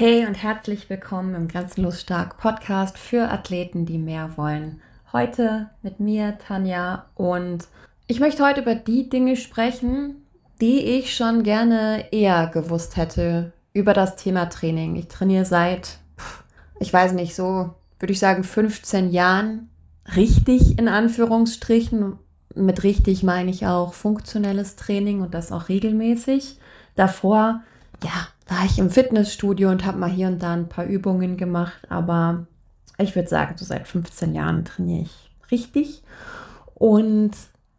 Hey und herzlich willkommen im Grenzenlos Stark Podcast für Athleten, die mehr wollen. Heute mit mir, Tanja, und ich möchte heute über die Dinge sprechen, die ich schon gerne eher gewusst hätte über das Thema Training. Ich trainiere seit, ich weiß nicht, so würde ich sagen 15 Jahren richtig in Anführungsstrichen. Mit richtig meine ich auch funktionelles Training und das auch regelmäßig. Davor, ja, war ich im Fitnessstudio und habe mal hier und da ein paar Übungen gemacht, aber ich würde sagen, so seit 15 Jahren trainiere ich richtig. Und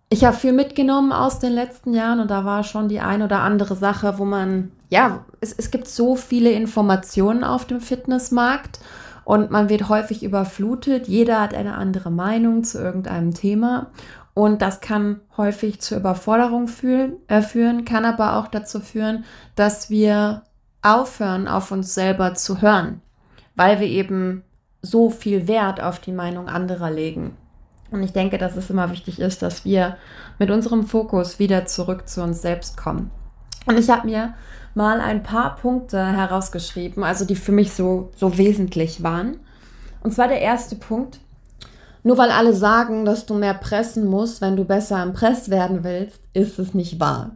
ich habe viel mitgenommen aus den letzten Jahren und da war schon die ein oder andere Sache, wo man, ja, es, es gibt so viele Informationen auf dem Fitnessmarkt und man wird häufig überflutet. Jeder hat eine andere Meinung zu irgendeinem Thema. Und das kann häufig zur Überforderung fühlen, äh, führen, kann aber auch dazu führen, dass wir aufhören, auf uns selber zu hören, weil wir eben so viel Wert auf die Meinung anderer legen. Und ich denke, dass es immer wichtig ist, dass wir mit unserem Fokus wieder zurück zu uns selbst kommen. Und ich habe mir mal ein paar Punkte herausgeschrieben, also die für mich so, so wesentlich waren. Und zwar der erste Punkt. Nur weil alle sagen, dass du mehr pressen musst, wenn du besser im Press werden willst, ist es nicht wahr.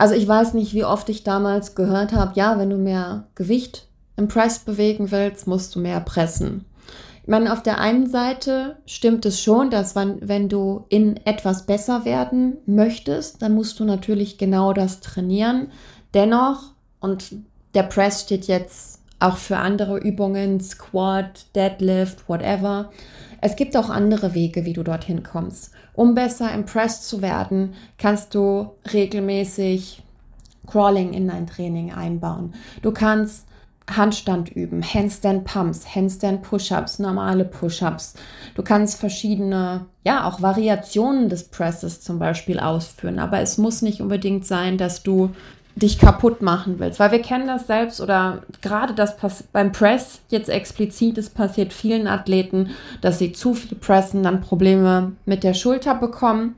Also ich weiß nicht, wie oft ich damals gehört habe, ja, wenn du mehr Gewicht im Press bewegen willst, musst du mehr pressen. Ich meine, auf der einen Seite stimmt es schon, dass wenn, wenn du in etwas besser werden möchtest, dann musst du natürlich genau das trainieren. Dennoch, und der Press steht jetzt auch für andere Übungen, Squat, Deadlift, whatever. Es gibt auch andere Wege, wie du dorthin kommst. Um besser impressed zu werden, kannst du regelmäßig Crawling in dein Training einbauen. Du kannst Handstand üben, Handstand Pumps, Handstand Push-ups, normale Push-ups. Du kannst verschiedene, ja, auch Variationen des Presses zum Beispiel ausführen. Aber es muss nicht unbedingt sein, dass du dich kaputt machen willst. Weil wir kennen das selbst oder gerade das beim Press jetzt explizit, es passiert vielen Athleten, dass sie zu viel pressen, dann Probleme mit der Schulter bekommen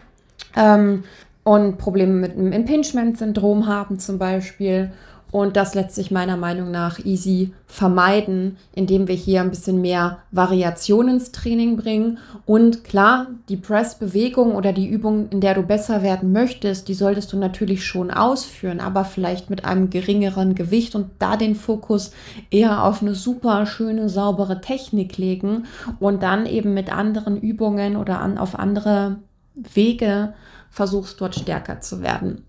ähm, und Probleme mit einem Impingement-Syndrom haben zum Beispiel und das lässt sich meiner Meinung nach easy vermeiden, indem wir hier ein bisschen mehr Variation ins Training bringen. Und klar, die Press-Bewegung oder die Übung, in der du besser werden möchtest, die solltest du natürlich schon ausführen, aber vielleicht mit einem geringeren Gewicht und da den Fokus eher auf eine super schöne, saubere Technik legen und dann eben mit anderen Übungen oder an, auf andere Wege versuchst, dort stärker zu werden.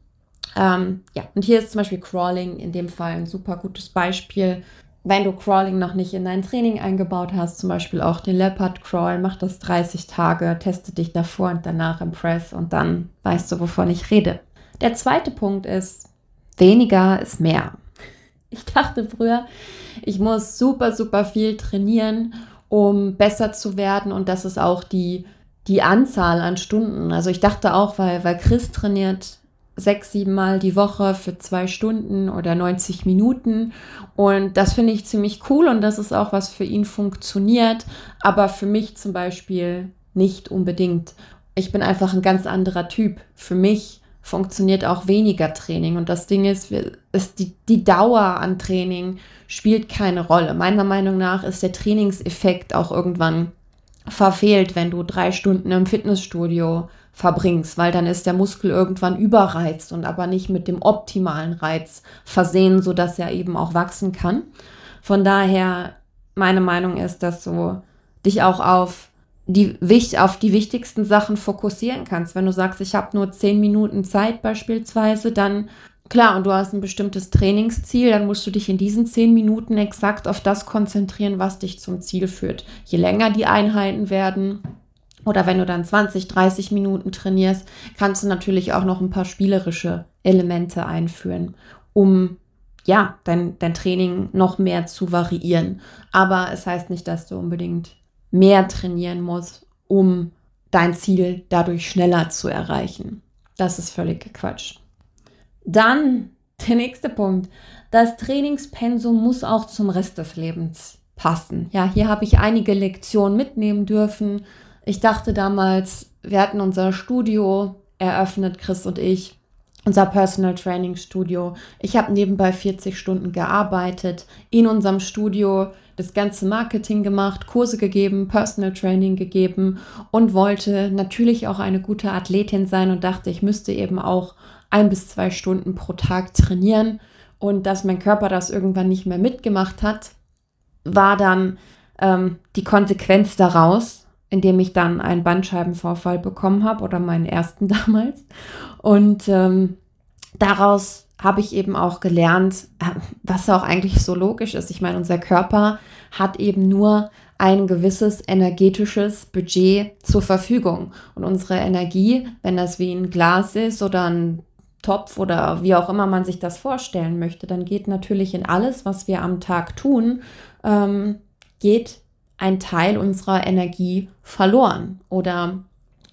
Ähm, ja, und hier ist zum Beispiel Crawling in dem Fall ein super gutes Beispiel. Wenn du Crawling noch nicht in dein Training eingebaut hast, zum Beispiel auch den Leopard Crawl, mach das 30 Tage, teste dich davor und danach im Press und dann weißt du, wovon ich rede. Der zweite Punkt ist, weniger ist mehr. Ich dachte früher, ich muss super, super viel trainieren, um besser zu werden und das ist auch die, die Anzahl an Stunden. Also ich dachte auch, weil, weil Chris trainiert sechs, sieben Mal die Woche für zwei Stunden oder 90 Minuten. Und das finde ich ziemlich cool und das ist auch, was für ihn funktioniert, aber für mich zum Beispiel nicht unbedingt. Ich bin einfach ein ganz anderer Typ. Für mich funktioniert auch weniger Training. Und das Ding ist, ist die, die Dauer an Training spielt keine Rolle. Meiner Meinung nach ist der Trainingseffekt auch irgendwann verfehlt, wenn du drei Stunden im Fitnessstudio verbringst, weil dann ist der Muskel irgendwann überreizt und aber nicht mit dem optimalen Reiz versehen, sodass er eben auch wachsen kann. Von daher, meine Meinung ist, dass du dich auch auf die, auf die wichtigsten Sachen fokussieren kannst. Wenn du sagst, ich habe nur zehn Minuten Zeit beispielsweise, dann klar, und du hast ein bestimmtes Trainingsziel, dann musst du dich in diesen zehn Minuten exakt auf das konzentrieren, was dich zum Ziel führt. Je länger die Einheiten werden, oder wenn du dann 20, 30 Minuten trainierst, kannst du natürlich auch noch ein paar spielerische Elemente einführen, um ja, dein, dein Training noch mehr zu variieren. Aber es heißt nicht, dass du unbedingt mehr trainieren musst, um dein Ziel dadurch schneller zu erreichen. Das ist völlig Quatsch. Dann der nächste Punkt. Das Trainingspensum muss auch zum Rest des Lebens passen. Ja, hier habe ich einige Lektionen mitnehmen dürfen ich dachte damals, wir hatten unser Studio eröffnet, Chris und ich. unser Personal Training Studio. Ich habe nebenbei 40 Stunden gearbeitet, in unserem Studio das ganze Marketing gemacht, Kurse gegeben, Personal Training gegeben und wollte natürlich auch eine gute Athletin sein und dachte, ich müsste eben auch ein bis zwei Stunden pro Tag trainieren und dass mein Körper das irgendwann nicht mehr mitgemacht hat, war dann ähm, die Konsequenz daraus, indem ich dann einen Bandscheibenvorfall bekommen habe oder meinen ersten damals. Und ähm, daraus habe ich eben auch gelernt, äh, was auch eigentlich so logisch ist. Ich meine, unser Körper hat eben nur ein gewisses energetisches Budget zur Verfügung. Und unsere Energie, wenn das wie ein Glas ist oder ein Topf oder wie auch immer man sich das vorstellen möchte, dann geht natürlich in alles, was wir am Tag tun, ähm, geht ein Teil unserer Energie verloren oder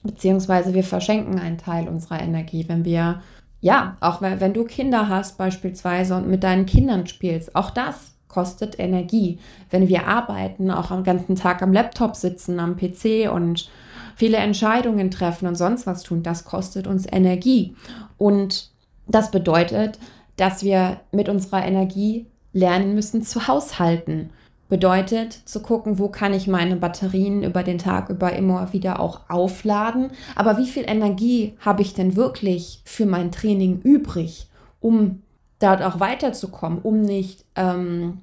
beziehungsweise wir verschenken einen Teil unserer Energie, wenn wir, ja, auch wenn, wenn du Kinder hast beispielsweise und mit deinen Kindern spielst, auch das kostet Energie. Wenn wir arbeiten, auch am ganzen Tag am Laptop sitzen, am PC und viele Entscheidungen treffen und sonst was tun, das kostet uns Energie. Und das bedeutet, dass wir mit unserer Energie lernen müssen zu haushalten. Bedeutet zu gucken, wo kann ich meine Batterien über den Tag über immer wieder auch aufladen. Aber wie viel Energie habe ich denn wirklich für mein Training übrig, um dort auch weiterzukommen, um nicht, ähm,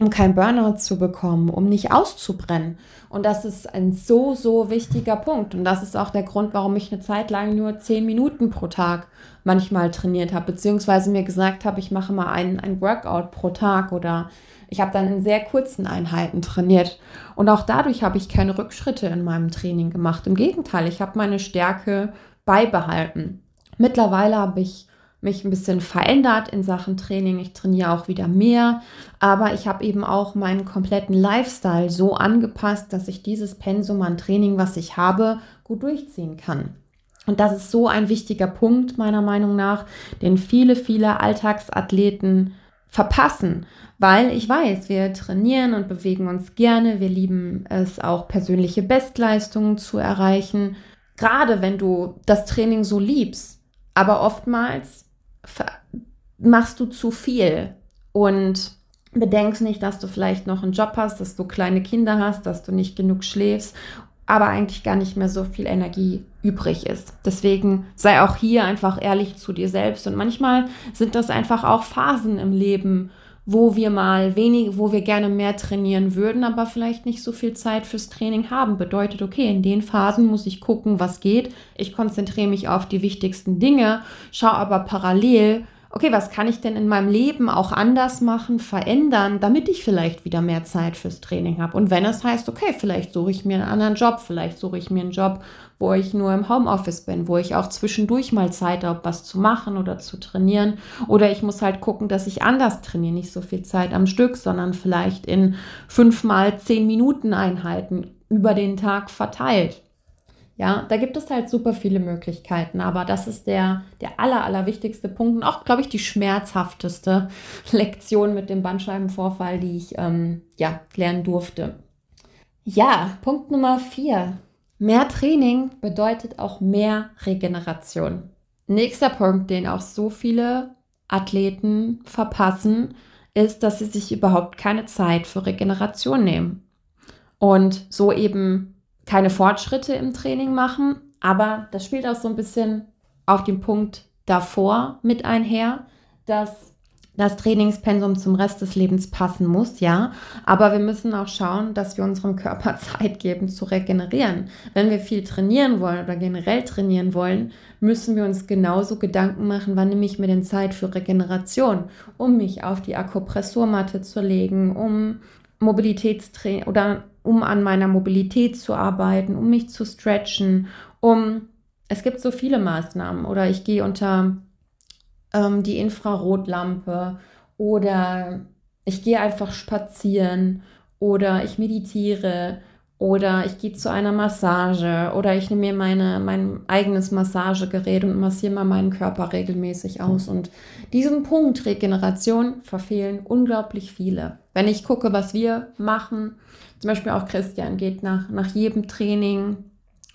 um kein Burnout zu bekommen, um nicht auszubrennen. Und das ist ein so, so wichtiger Punkt. Und das ist auch der Grund, warum ich eine Zeit lang nur zehn Minuten pro Tag manchmal trainiert habe, beziehungsweise mir gesagt habe, ich mache mal ein, ein Workout pro Tag oder ich habe dann in sehr kurzen Einheiten trainiert und auch dadurch habe ich keine Rückschritte in meinem Training gemacht. Im Gegenteil, ich habe meine Stärke beibehalten. Mittlerweile habe ich mich ein bisschen verändert in Sachen Training. Ich trainiere auch wieder mehr, aber ich habe eben auch meinen kompletten Lifestyle so angepasst, dass ich dieses Pensum an Training, was ich habe, gut durchziehen kann. Und das ist so ein wichtiger Punkt meiner Meinung nach, den viele, viele Alltagsathleten verpassen, weil ich weiß, wir trainieren und bewegen uns gerne, wir lieben es auch persönliche Bestleistungen zu erreichen, gerade wenn du das Training so liebst, aber oftmals machst du zu viel und bedenkst nicht, dass du vielleicht noch einen Job hast, dass du kleine Kinder hast, dass du nicht genug schläfst, aber eigentlich gar nicht mehr so viel Energie übrig ist. Deswegen sei auch hier einfach ehrlich zu dir selbst. Und manchmal sind das einfach auch Phasen im Leben, wo wir mal wenig, wo wir gerne mehr trainieren würden, aber vielleicht nicht so viel Zeit fürs Training haben. Bedeutet, okay, in den Phasen muss ich gucken, was geht. Ich konzentriere mich auf die wichtigsten Dinge, schaue aber parallel, okay, was kann ich denn in meinem Leben auch anders machen, verändern, damit ich vielleicht wieder mehr Zeit fürs Training habe. Und wenn es heißt, okay, vielleicht suche ich mir einen anderen Job, vielleicht suche ich mir einen Job, wo ich nur im Homeoffice bin, wo ich auch zwischendurch mal Zeit habe, was zu machen oder zu trainieren. Oder ich muss halt gucken, dass ich anders trainiere, nicht so viel Zeit am Stück, sondern vielleicht in fünf mal zehn Minuten Einheiten über den Tag verteilt. Ja, da gibt es halt super viele Möglichkeiten, aber das ist der, der aller, aller wichtigste Punkt und auch, glaube ich, die schmerzhafteste Lektion mit dem Bandscheibenvorfall, die ich ähm, ja, lernen durfte. Ja, Punkt Nummer vier. Mehr Training bedeutet auch mehr Regeneration. Nächster Punkt, den auch so viele Athleten verpassen, ist, dass sie sich überhaupt keine Zeit für Regeneration nehmen und so eben keine Fortschritte im Training machen, aber das spielt auch so ein bisschen auf den Punkt davor mit einher, dass das Trainingspensum zum Rest des Lebens passen muss, ja. Aber wir müssen auch schauen, dass wir unserem Körper Zeit geben zu regenerieren. Wenn wir viel trainieren wollen oder generell trainieren wollen, müssen wir uns genauso Gedanken machen, wann nehme ich mir denn Zeit für Regeneration, um mich auf die Akupressurmatte zu legen, um Mobilitätstraining oder um an meiner Mobilität zu arbeiten, um mich zu stretchen, um es gibt so viele Maßnahmen. Oder ich gehe unter ähm, die Infrarotlampe. Oder ich gehe einfach spazieren. Oder ich meditiere. Oder ich gehe zu einer Massage. Oder ich nehme mir meine, mein eigenes Massagegerät und massiere mal meinen Körper regelmäßig aus. Und diesen Punkt Regeneration verfehlen unglaublich viele. Wenn ich gucke, was wir machen, zum Beispiel auch Christian geht nach, nach jedem Training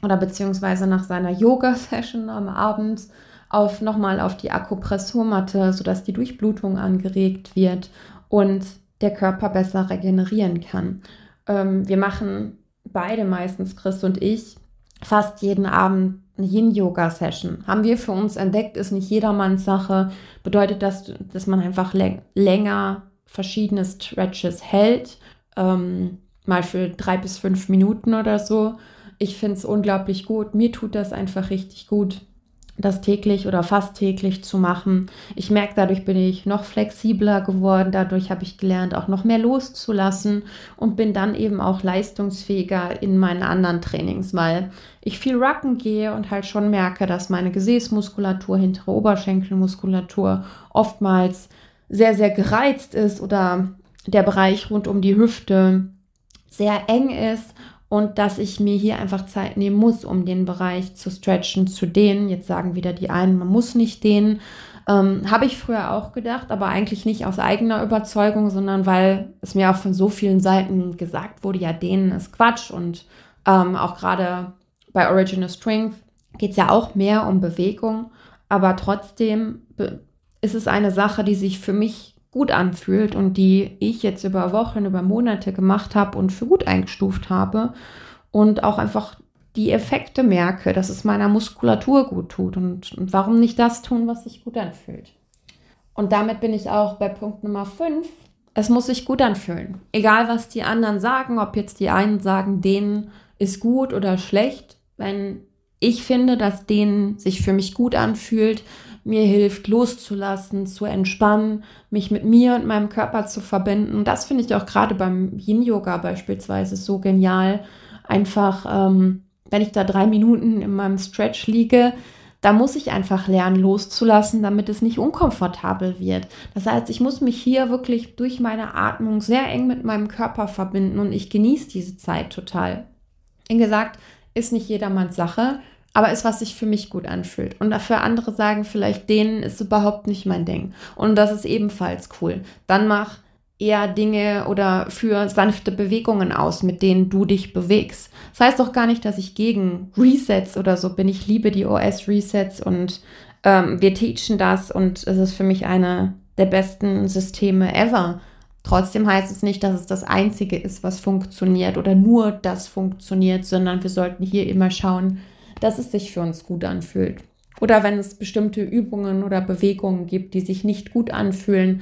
oder beziehungsweise nach seiner Yoga-Session am Abend auf nochmal auf die Akupressurmatte, sodass die Durchblutung angeregt wird und der Körper besser regenerieren kann. Ähm, wir machen beide meistens, Chris und ich, fast jeden Abend eine Yin-Yoga-Session. Haben wir für uns entdeckt, ist nicht jedermanns Sache. Bedeutet das, dass man einfach länger verschiedene Stretches hält, ähm, mal für drei bis fünf Minuten oder so. Ich finde es unglaublich gut. Mir tut das einfach richtig gut das täglich oder fast täglich zu machen. Ich merke, dadurch bin ich noch flexibler geworden, dadurch habe ich gelernt, auch noch mehr loszulassen und bin dann eben auch leistungsfähiger in meinen anderen Trainings, weil ich viel Rucken gehe und halt schon merke, dass meine Gesäßmuskulatur, hintere Oberschenkelmuskulatur oftmals sehr, sehr gereizt ist oder der Bereich rund um die Hüfte sehr eng ist und dass ich mir hier einfach Zeit nehmen muss, um den Bereich zu stretchen, zu dehnen. Jetzt sagen wieder die einen, man muss nicht dehnen. Ähm, Habe ich früher auch gedacht, aber eigentlich nicht aus eigener Überzeugung, sondern weil es mir auch von so vielen Seiten gesagt wurde, ja, dehnen ist Quatsch. Und ähm, auch gerade bei Original Strength geht es ja auch mehr um Bewegung. Aber trotzdem ist es eine Sache, die sich für mich gut anfühlt und die ich jetzt über Wochen, über Monate gemacht habe und für gut eingestuft habe und auch einfach die Effekte merke, dass es meiner Muskulatur gut tut und, und warum nicht das tun, was sich gut anfühlt. Und damit bin ich auch bei Punkt Nummer 5. Es muss sich gut anfühlen. Egal, was die anderen sagen, ob jetzt die einen sagen, denen ist gut oder schlecht. Wenn ich finde, dass denen sich für mich gut anfühlt, mir hilft loszulassen, zu entspannen, mich mit mir und meinem Körper zu verbinden. Das finde ich auch gerade beim Yin-Yoga beispielsweise so genial. Einfach, ähm, wenn ich da drei Minuten in meinem Stretch liege, da muss ich einfach lernen, loszulassen, damit es nicht unkomfortabel wird. Das heißt, ich muss mich hier wirklich durch meine Atmung sehr eng mit meinem Körper verbinden und ich genieße diese Zeit total. Wie gesagt, ist nicht jedermanns Sache aber ist, was sich für mich gut anfühlt. Und dafür andere sagen vielleicht, denen ist überhaupt nicht mein Ding. Und das ist ebenfalls cool. Dann mach eher Dinge oder für sanfte Bewegungen aus, mit denen du dich bewegst. Das heißt doch gar nicht, dass ich gegen Resets oder so bin. Ich liebe die OS-Resets und ähm, wir teachen das und es ist für mich eine der besten Systeme ever. Trotzdem heißt es nicht, dass es das Einzige ist, was funktioniert oder nur das funktioniert, sondern wir sollten hier immer schauen, dass es sich für uns gut anfühlt. Oder wenn es bestimmte Übungen oder Bewegungen gibt, die sich nicht gut anfühlen,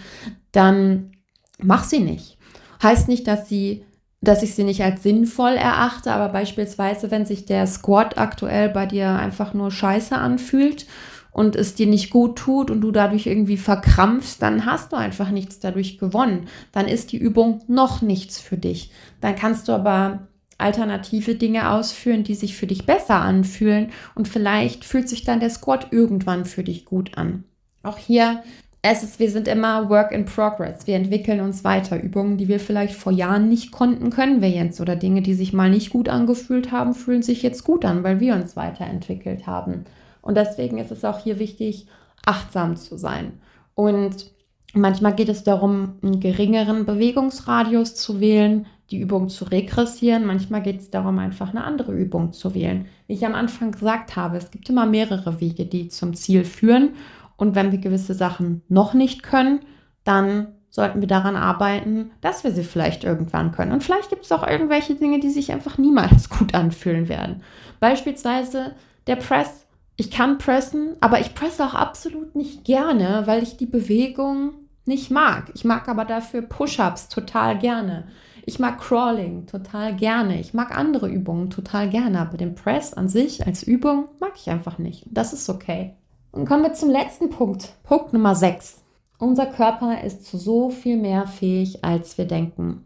dann mach sie nicht. Heißt nicht, dass sie dass ich sie nicht als sinnvoll erachte, aber beispielsweise, wenn sich der Squat aktuell bei dir einfach nur scheiße anfühlt und es dir nicht gut tut und du dadurch irgendwie verkrampfst, dann hast du einfach nichts dadurch gewonnen. Dann ist die Übung noch nichts für dich. Dann kannst du aber alternative Dinge ausführen, die sich für dich besser anfühlen und vielleicht fühlt sich dann der Squat irgendwann für dich gut an. Auch hier es ist, wir sind immer Work in Progress. Wir entwickeln uns weiter. Übungen, die wir vielleicht vor Jahren nicht konnten, können wir jetzt. Oder Dinge, die sich mal nicht gut angefühlt haben, fühlen sich jetzt gut an, weil wir uns weiterentwickelt haben. Und deswegen ist es auch hier wichtig, achtsam zu sein. Und manchmal geht es darum, einen geringeren Bewegungsradius zu wählen, die Übung zu regressieren. Manchmal geht es darum, einfach eine andere Übung zu wählen. Wie ich am Anfang gesagt habe, es gibt immer mehrere Wege, die zum Ziel führen. Und wenn wir gewisse Sachen noch nicht können, dann sollten wir daran arbeiten, dass wir sie vielleicht irgendwann können. Und vielleicht gibt es auch irgendwelche Dinge, die sich einfach niemals gut anfühlen werden. Beispielsweise der Press. Ich kann pressen, aber ich presse auch absolut nicht gerne, weil ich die Bewegung nicht mag. Ich mag aber dafür Push-ups total gerne. Ich mag Crawling total gerne. Ich mag andere Übungen total gerne, aber den Press an sich als Übung mag ich einfach nicht. Das ist okay. Und kommen wir zum letzten Punkt. Punkt Nummer 6. Unser Körper ist zu so viel mehr fähig, als wir denken.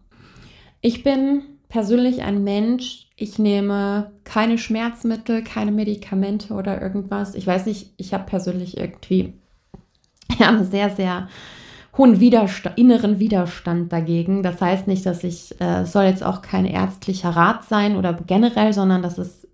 Ich bin persönlich ein Mensch, ich nehme keine Schmerzmittel, keine Medikamente oder irgendwas. Ich weiß nicht, ich habe persönlich irgendwie ja, eine sehr, sehr hohen Widerstand, inneren Widerstand dagegen. Das heißt nicht, dass ich, äh, soll jetzt auch kein ärztlicher Rat sein oder generell, sondern das ist,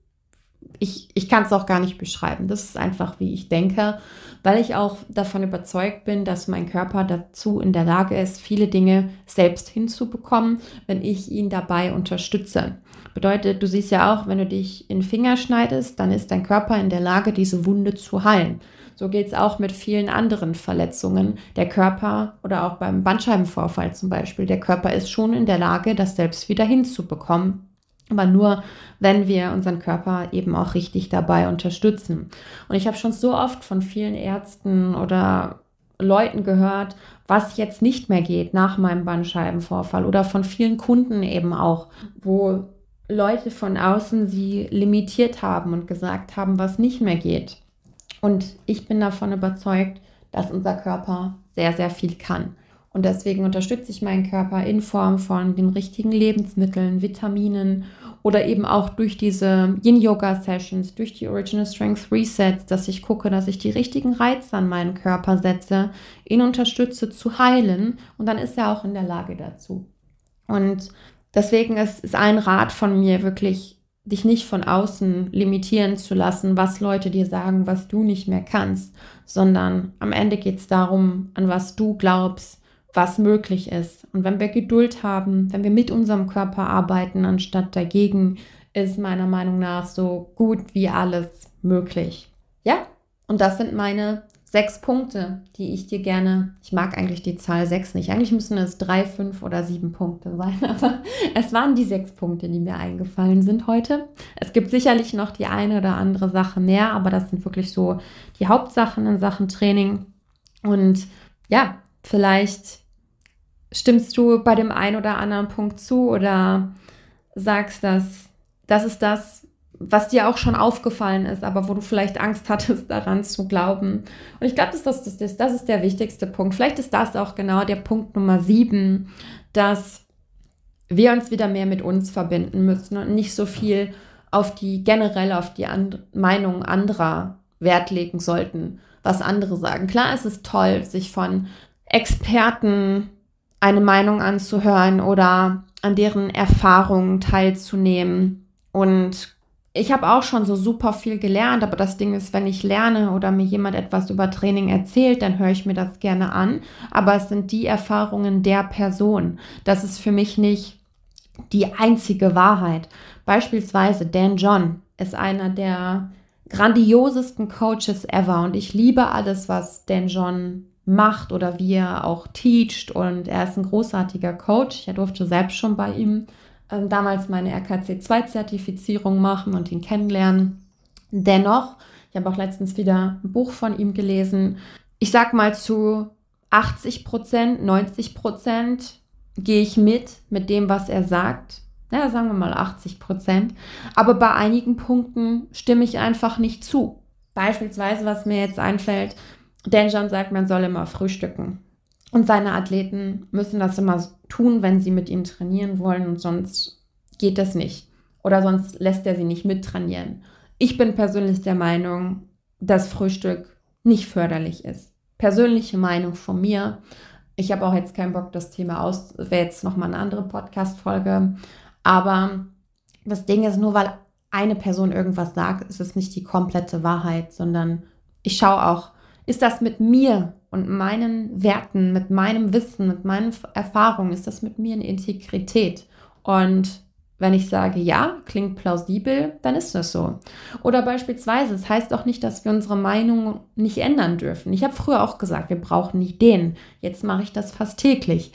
ich, ich kann es auch gar nicht beschreiben. Das ist einfach, wie ich denke, weil ich auch davon überzeugt bin, dass mein Körper dazu in der Lage ist, viele Dinge selbst hinzubekommen, wenn ich ihn dabei unterstütze. Bedeutet, du siehst ja auch, wenn du dich in den Finger schneidest, dann ist dein Körper in der Lage, diese Wunde zu heilen. So geht es auch mit vielen anderen Verletzungen. Der Körper oder auch beim Bandscheibenvorfall zum Beispiel, der Körper ist schon in der Lage, das selbst wieder hinzubekommen. Aber nur, wenn wir unseren Körper eben auch richtig dabei unterstützen. Und ich habe schon so oft von vielen Ärzten oder Leuten gehört, was jetzt nicht mehr geht nach meinem Bandscheibenvorfall oder von vielen Kunden eben auch, wo Leute von außen sie limitiert haben und gesagt haben, was nicht mehr geht. Und ich bin davon überzeugt, dass unser Körper sehr, sehr viel kann. Und deswegen unterstütze ich meinen Körper in Form von den richtigen Lebensmitteln, Vitaminen oder eben auch durch diese Yin-Yoga-Sessions, durch die Original Strength Resets, dass ich gucke, dass ich die richtigen Reize an meinen Körper setze, ihn unterstütze zu heilen und dann ist er auch in der Lage dazu. Und deswegen ist, ist ein Rat von mir wirklich dich nicht von außen limitieren zu lassen, was Leute dir sagen, was du nicht mehr kannst, sondern am Ende geht es darum, an was du glaubst, was möglich ist. Und wenn wir Geduld haben, wenn wir mit unserem Körper arbeiten, anstatt dagegen, ist meiner Meinung nach so gut wie alles möglich. Ja, und das sind meine sechs Punkte, die ich dir gerne, ich mag eigentlich die Zahl sechs nicht, eigentlich müssen es drei, fünf oder sieben Punkte sein, aber es waren die sechs Punkte, die mir eingefallen sind heute. Es gibt sicherlich noch die eine oder andere Sache mehr, aber das sind wirklich so die Hauptsachen in Sachen Training. Und ja, vielleicht stimmst du bei dem einen oder anderen Punkt zu oder sagst, dass das ist das, was dir auch schon aufgefallen ist, aber wo du vielleicht Angst hattest, daran zu glauben. Und ich glaube, das, das, ist, das ist der wichtigste Punkt. Vielleicht ist das auch genau der Punkt Nummer sieben, dass wir uns wieder mehr mit uns verbinden müssen und nicht so viel auf die generell auf die And Meinung anderer Wert legen sollten, was andere sagen. Klar, es ist toll, sich von Experten eine Meinung anzuhören oder an deren Erfahrungen teilzunehmen und ich habe auch schon so super viel gelernt, aber das Ding ist, wenn ich lerne oder mir jemand etwas über Training erzählt, dann höre ich mir das gerne an. Aber es sind die Erfahrungen der Person. Das ist für mich nicht die einzige Wahrheit. Beispielsweise Dan John ist einer der grandiosesten Coaches ever und ich liebe alles, was Dan John macht oder wie er auch teacht und er ist ein großartiger Coach. Ich durfte selbst schon bei ihm ähm, damals meine RKC2-Zertifizierung machen und ihn kennenlernen. Dennoch, ich habe auch letztens wieder ein Buch von ihm gelesen. Ich sag mal zu 80 Prozent, 90 Prozent gehe ich mit mit dem, was er sagt. Ja, sagen wir mal 80 Prozent. Aber bei einigen Punkten stimme ich einfach nicht zu. Beispielsweise, was mir jetzt einfällt, Dan John sagt, man soll immer frühstücken. Und seine Athleten müssen das immer tun, wenn sie mit ihm trainieren wollen und sonst geht das nicht. Oder sonst lässt er sie nicht mittrainieren. Ich bin persönlich der Meinung, dass Frühstück nicht förderlich ist. Persönliche Meinung von mir. Ich habe auch jetzt keinen Bock, das Thema aus. Wäre jetzt nochmal eine andere Podcast-Folge. Aber das Ding ist, nur weil eine Person irgendwas sagt, ist es nicht die komplette Wahrheit, sondern ich schaue auch, ist das mit mir und meinen Werten, mit meinem Wissen, mit meinen Erfahrungen, ist das mit mir in Integrität. Und wenn ich sage, ja, klingt plausibel, dann ist das so. Oder beispielsweise, es heißt auch nicht, dass wir unsere Meinung nicht ändern dürfen. Ich habe früher auch gesagt, wir brauchen nicht den. Jetzt mache ich das fast täglich.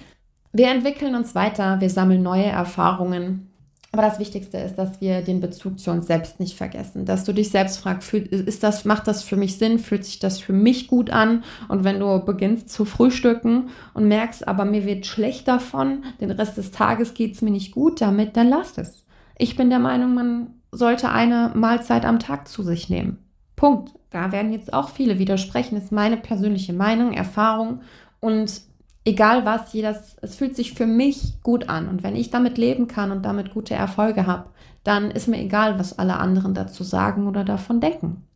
Wir entwickeln uns weiter, wir sammeln neue Erfahrungen. Aber das Wichtigste ist, dass wir den Bezug zu uns selbst nicht vergessen. Dass du dich selbst fragst, ist das, macht das für mich Sinn? Fühlt sich das für mich gut an? Und wenn du beginnst zu frühstücken und merkst, aber mir wird schlecht davon, den Rest des Tages geht es mir nicht gut damit, dann lass es. Ich bin der Meinung, man sollte eine Mahlzeit am Tag zu sich nehmen. Punkt. Da werden jetzt auch viele widersprechen. Das ist meine persönliche Meinung, Erfahrung. Und egal was, jedes, es fühlt sich für mich gut an. Und wenn ich damit leben kann und damit gute Erfolge habe, dann ist mir egal, was alle anderen dazu sagen oder davon denken.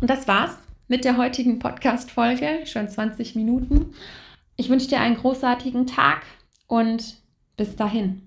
Und das war's mit der heutigen Podcast-Folge, schon 20 Minuten. Ich wünsche dir einen großartigen Tag und bis dahin.